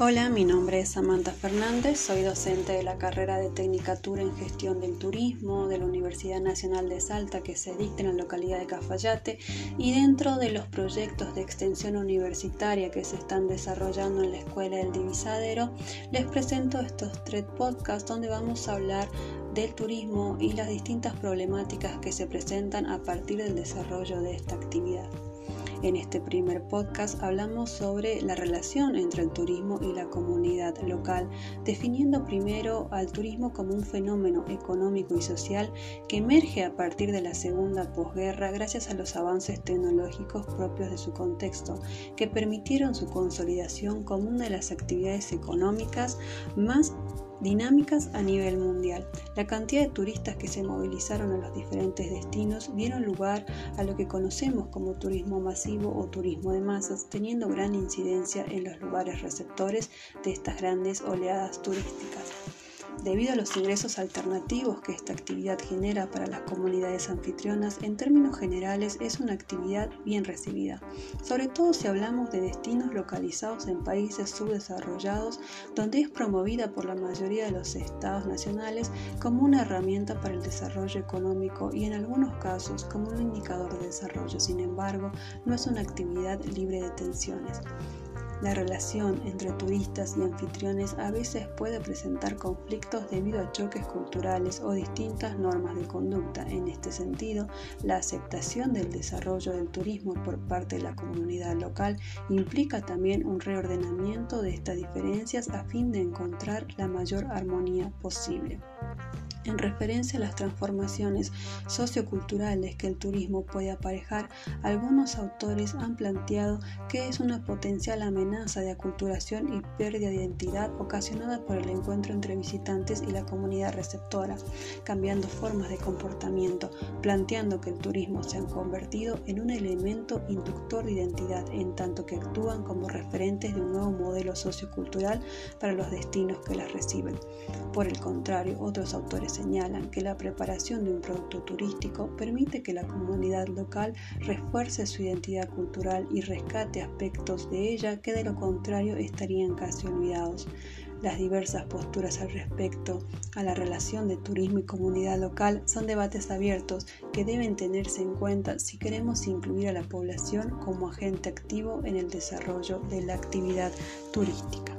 Hola, mi nombre es Samantha Fernández, soy docente de la carrera de Tecnicatura en Gestión del Turismo de la Universidad Nacional de Salta que se dicta en la localidad de Cafayate y dentro de los proyectos de extensión universitaria que se están desarrollando en la Escuela del Divisadero, les presento estos tres podcasts donde vamos a hablar del turismo y las distintas problemáticas que se presentan a partir del desarrollo de esta actividad. En este primer podcast hablamos sobre la relación entre el turismo y la comunidad local, definiendo primero al turismo como un fenómeno económico y social que emerge a partir de la segunda posguerra gracias a los avances tecnológicos propios de su contexto, que permitieron su consolidación como una de las actividades económicas más dinámicas a nivel mundial. La cantidad de turistas que se movilizaron a los diferentes destinos dieron lugar a lo que conocemos como turismo masivo o turismo de masas, teniendo gran incidencia en los lugares receptores de estas grandes oleadas turísticas. Debido a los ingresos alternativos que esta actividad genera para las comunidades anfitrionas, en términos generales es una actividad bien recibida, sobre todo si hablamos de destinos localizados en países subdesarrollados, donde es promovida por la mayoría de los estados nacionales como una herramienta para el desarrollo económico y en algunos casos como un indicador de desarrollo. Sin embargo, no es una actividad libre de tensiones. La relación entre turistas y anfitriones a veces puede presentar conflictos debido a choques culturales o distintas normas de conducta. En este sentido, la aceptación del desarrollo del turismo por parte de la comunidad local implica también un reordenamiento de estas diferencias a fin de encontrar la mayor armonía posible. En referencia a las transformaciones socioculturales que el turismo puede aparejar, algunos autores han planteado que es una potencial amenaza de aculturación y pérdida de identidad ocasionada por el encuentro entre visitantes y la comunidad receptora, cambiando formas de comportamiento, planteando que el turismo se ha convertido en un elemento inductor de identidad, en tanto que actúan como referentes de un nuevo modelo sociocultural para los destinos que las reciben. Por el contrario, otros autores señalan que la preparación de un producto turístico permite que la comunidad local refuerce su identidad cultural y rescate aspectos de ella que de lo contrario estarían casi olvidados. Las diversas posturas al respecto a la relación de turismo y comunidad local son debates abiertos que deben tenerse en cuenta si queremos incluir a la población como agente activo en el desarrollo de la actividad turística.